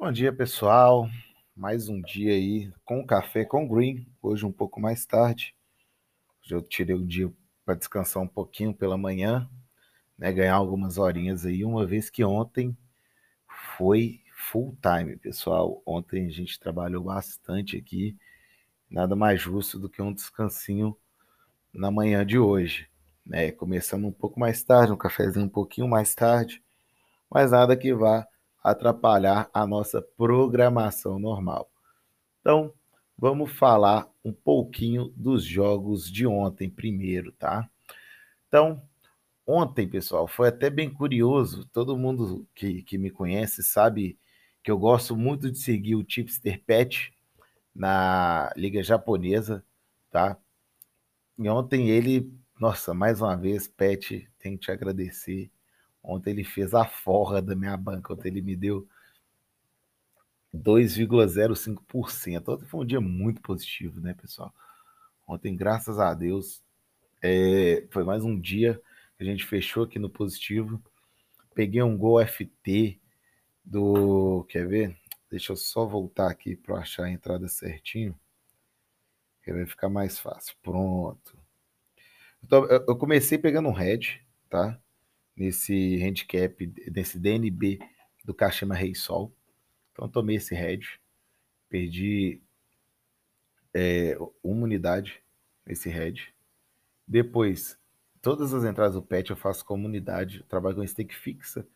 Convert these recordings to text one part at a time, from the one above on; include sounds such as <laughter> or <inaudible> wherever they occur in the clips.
Bom dia, pessoal. Mais um dia aí com café com green. Hoje um pouco mais tarde. Hoje eu tirei o dia para descansar um pouquinho pela manhã, né, ganhar algumas horinhas aí, uma vez que ontem foi full time, pessoal. Ontem a gente trabalhou bastante aqui. Nada mais justo do que um descansinho na manhã de hoje, né? Começando um pouco mais tarde, um cafezinho um pouquinho mais tarde, mas nada que vá atrapalhar a nossa programação normal. Então, vamos falar um pouquinho dos jogos de ontem primeiro, tá? Então, ontem, pessoal, foi até bem curioso. Todo mundo que, que me conhece sabe que eu gosto muito de seguir o Tipster Pet na Liga Japonesa, tá? E ontem ele, nossa, mais uma vez, Pet, tenho que te agradecer. Ontem ele fez a forra da minha banca. Ontem ele me deu 2,05%. Ontem foi um dia muito positivo, né, pessoal? Ontem, graças a Deus, é, foi mais um dia que a gente fechou aqui no positivo. Peguei um gol FT do. Quer ver? Deixa eu só voltar aqui para achar a entrada certinho. Que vai ficar mais fácil. Pronto. Então, eu comecei pegando um head, tá? Nesse handicap, nesse DNB do Kashima Rei Sol. Então, tomei esse head. Perdi é, uma unidade nesse head. Depois, todas as entradas do pet eu faço com unidade. trabalho com stake fixa.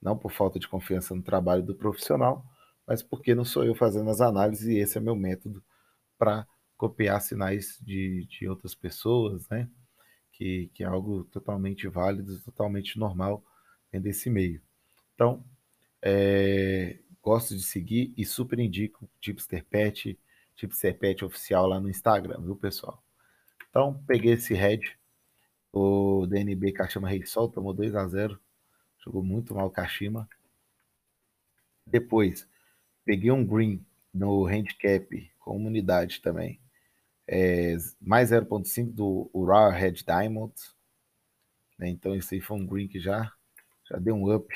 Não por falta de confiança no trabalho do profissional, mas porque não sou eu fazendo as análises e esse é meu método para copiar sinais de, de outras pessoas, né? Que, que é algo totalmente válido, totalmente normal dentro desse meio. Então, é, gosto de seguir e super indico Tipster Pet, Tipster Pet oficial lá no Instagram, viu, pessoal? Então, peguei esse head, o DNB Kashima Rei Sol, tomou 2 a 0 jogou muito mal o Kashima. Depois, Peguei um green no handicap com unidade também. É, mais 0.5 do Ura Red Diamond. Né? Então esse aí foi um green que já, já deu um up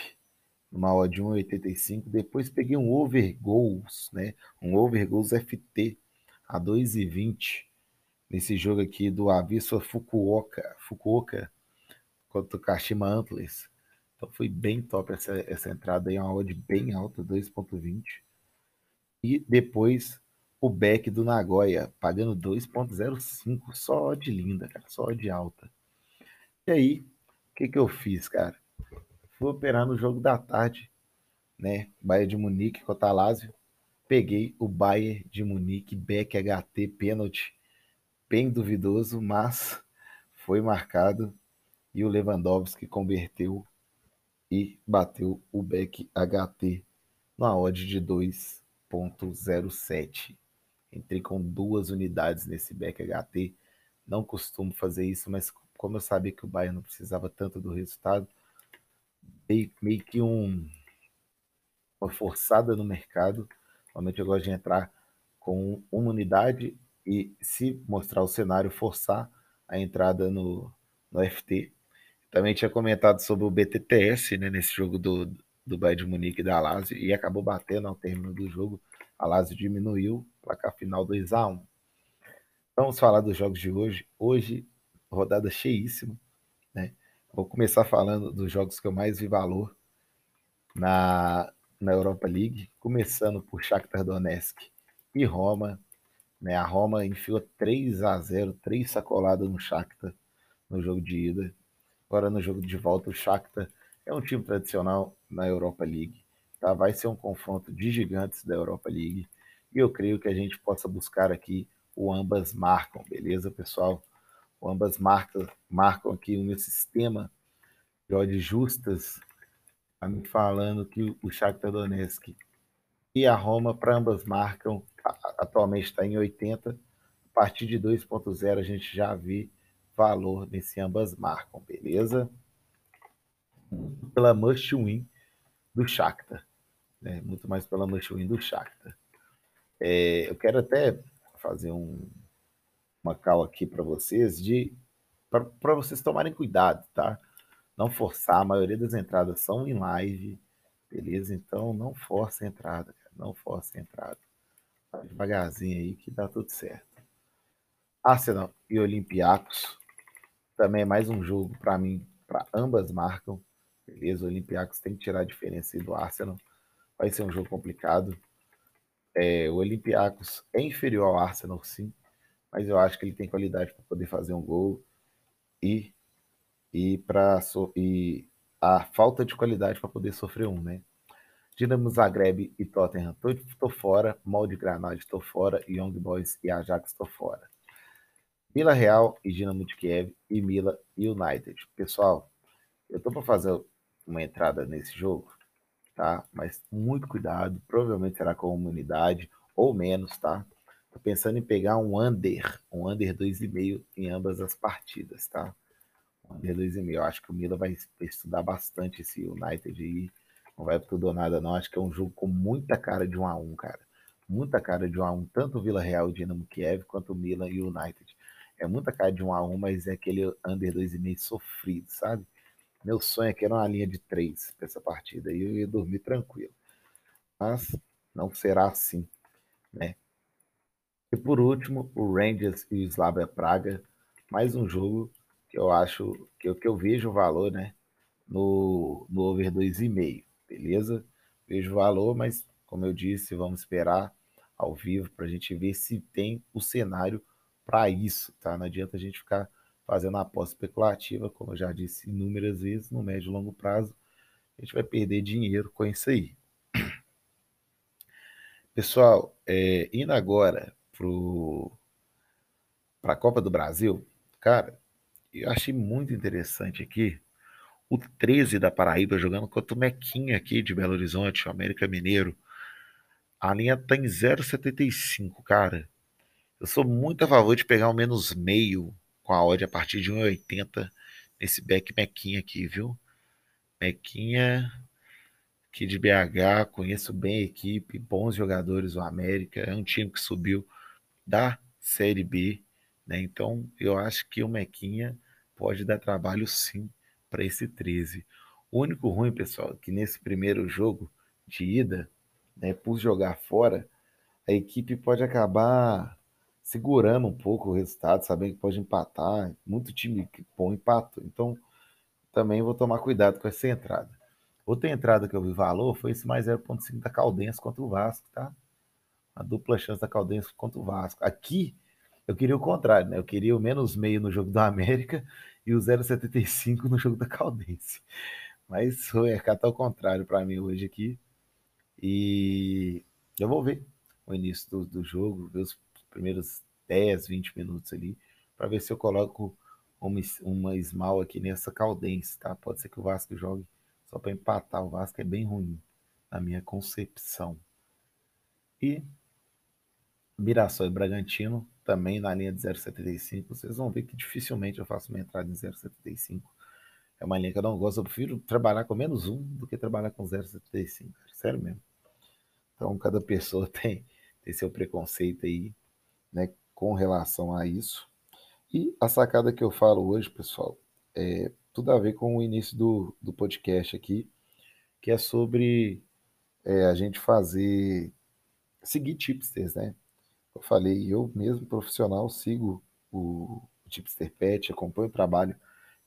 numa odd de 1,85. Depois peguei um over goals, né? Um over goals FT a 2,20 nesse jogo aqui do Aviso Fukuoka, Fukuoka contra o Kashima Antlers. Então foi bem top essa, essa entrada aí, uma odd bem alta, 2.20. E depois o back do Nagoya, pagando 2.05, só de linda, cara, só de alta. E aí, o que, que eu fiz, cara? Fui operar no jogo da tarde, né? Bayern de Munique contra Lazio. Peguei o Bayern de Munique, back HT, pênalti, bem duvidoso, mas foi marcado e o Lewandowski converteu e bateu o back HT na odd de 2 0.07. Entrei com duas unidades nesse back HT. Não costumo fazer isso, mas como eu sabia que o Bayern não precisava tanto do resultado, dei meio que um, uma forçada no mercado. Normalmente eu gosto de entrar com uma unidade e, se mostrar o cenário, forçar a entrada no, no FT. Também tinha comentado sobre o BTTS né, nesse jogo do, do Bayern de Munique e da Lazio e acabou batendo ao término do jogo. A Lazio diminuiu, placar final 2 a 1. Vamos falar dos jogos de hoje. Hoje, rodada cheíssima, né? Vou começar falando dos jogos que eu mais vi valor na, na Europa League, começando por Shakhtar Donetsk e Roma. Né? A Roma enfiou 3 a 0 três sacoladas no Shakhtar no jogo de ida. Agora no jogo de volta, o Shakhtar é um time tradicional na Europa League. Tá? Vai ser um confronto de gigantes da Europa League. E eu creio que a gente possa buscar aqui o ambas marcam, beleza, pessoal? O ambas marcam, marcam aqui o meu sistema de odds justas, tá me falando que o Shakhtar Donetsk e a Roma para ambas marcam, atualmente está em 80. A partir de 2.0 a gente já vê valor nesse ambas marcam, beleza? pela must win do Shakhtar, né? muito mais pela must win do Shakhtar. É, eu quero até fazer um, uma cal aqui para vocês de para vocês tomarem cuidado, tá? Não forçar, a maioria das entradas são em live, beleza? Então não force a entrada, cara. não force a entrada. Devagarzinho aí que dá tudo certo. Arsenal e Olympiacos. Também é mais um jogo para mim, para ambas marcam. Beleza, o Olympiacos tem que tirar a diferença do Arsenal. Vai ser um jogo complicado. É, o Olympiacos é inferior ao Arsenal, sim, mas eu acho que ele tem qualidade para poder fazer um gol e e para so, e a falta de qualidade para poder sofrer um, né? Dinamo Zagreb e Tottenham, estou fora. Molde Granada, estou fora. Young Boys e Ajax, estou fora. Mila Real e Dinamo de Kiev e Mila United. Pessoal, eu estou para fazer uma entrada nesse jogo, tá? Mas muito cuidado, provavelmente será com uma unidade ou menos, tá? Tô pensando em pegar um under, um under 2,5 em ambas as partidas, tá? Um under 2,5. Eu acho que o Mila vai estudar bastante esse United aí. Não vai tudo ou nada, não. Acho que é um jogo com muita cara de 1 a 1 cara. Muita cara de 1 a 1 tanto o Vila Real e Dinamo Kiev quanto o Milan e o United. É muita cara de 1 a 1 mas é aquele under 2,5 sofrido, sabe? Meu sonho é que era uma linha de 3 para essa partida e eu ia dormir tranquilo. Mas não será assim, né? E por último, o Rangers e o Slavia Praga, mais um jogo que eu acho que eu, que eu vejo valor, né? No, no over 2,5 beleza? Vejo valor, mas como eu disse, vamos esperar ao vivo para a gente ver se tem o cenário para isso, tá? Não adianta a gente ficar fazendo aposta especulativa, como eu já disse inúmeras vezes, no médio e longo prazo, a gente vai perder dinheiro com isso aí. Pessoal, é, indo agora para a Copa do Brasil, cara, eu achei muito interessante aqui o 13 da Paraíba jogando contra o Mequinha aqui de Belo Horizonte, o América Mineiro. A linha tá em 0,75, cara. Eu sou muito a favor de pegar o menos meio com a odd a partir de 1,80 nesse back Mequinha aqui, viu? Mequinha aqui de BH, conheço bem a equipe, bons jogadores o América, é um time que subiu da Série B, né? Então eu acho que o Mequinha pode dar trabalho sim para esse 13. O único ruim, pessoal, é que nesse primeiro jogo de ida, né, por jogar fora, a equipe pode acabar segurando um pouco o resultado, sabendo que pode empatar. Muito time que põe empato. Então, também vou tomar cuidado com essa entrada. Outra entrada que eu vi valor foi esse mais 0.5 da Caldense contra o Vasco, tá? A dupla chance da Caldense contra o Vasco. Aqui, eu queria o contrário, né? Eu queria o menos meio no jogo do América e o 0,75 no jogo da Caldense. Mas o mercado tá ao contrário para mim hoje aqui. E eu vou ver o início do, do jogo, ver os primeiros 10, 20 minutos ali, para ver se eu coloco uma, uma small aqui nessa Caldense, tá? Pode ser que o Vasco jogue só para empatar. O Vasco é bem ruim, na minha concepção. E Mirassol e Bragantino também na linha de 0,75. Vocês vão ver que dificilmente eu faço uma entrada em 0,75. É uma linha que eu não gosto. Eu prefiro trabalhar com menos um do que trabalhar com 0,75. Sério mesmo. Então, cada pessoa <laughs> tem, tem seu preconceito aí, né, com relação a isso. E a sacada que eu falo hoje, pessoal, é tudo a ver com o início do, do podcast aqui, que é sobre é, a gente fazer, seguir tipsters, né? eu falei, eu mesmo profissional sigo o, o Tipster Pet, acompanho o trabalho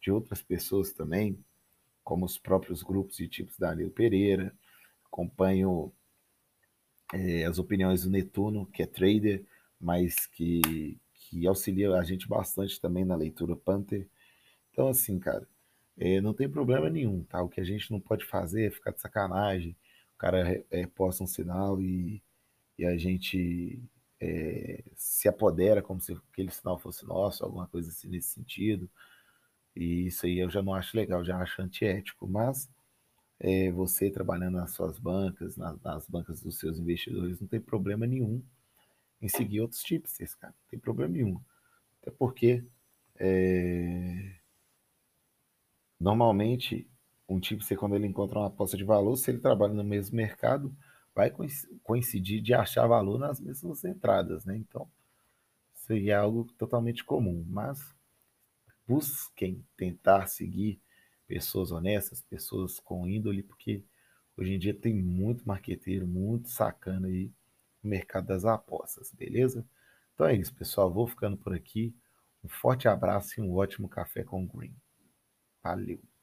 de outras pessoas também, como os próprios grupos de tipos da Anil Pereira, acompanho é, as opiniões do Netuno, que é trader, mas que, que auxilia a gente bastante também na leitura Panther. Então, assim, cara, é, não tem problema nenhum, tá? O que a gente não pode fazer é ficar de sacanagem, o cara é, posta um sinal e, e a gente é, se apodera como se aquele sinal fosse nosso, alguma coisa assim nesse sentido. E isso aí eu já não acho legal, já acho antiético. Mas é, você trabalhando nas suas bancas, nas, nas, bancas dos seus investidores, não tem problema nenhum em seguir outros tipos, cara. Não tem problema nenhum. Até porque é, normalmente um tipo, quando ele encontra uma aposta de valor, se ele trabalha no mesmo mercado, vai coincidir de achar valor nas mesmas entradas, né? Então, seria é algo totalmente comum, mas busquem tentar seguir pessoas honestas, pessoas com índole, porque Hoje em dia tem muito marqueteiro, muito sacana aí mercado das apostas, beleza? Então é isso, pessoal. Vou ficando por aqui. Um forte abraço e um ótimo café com Green. Valeu!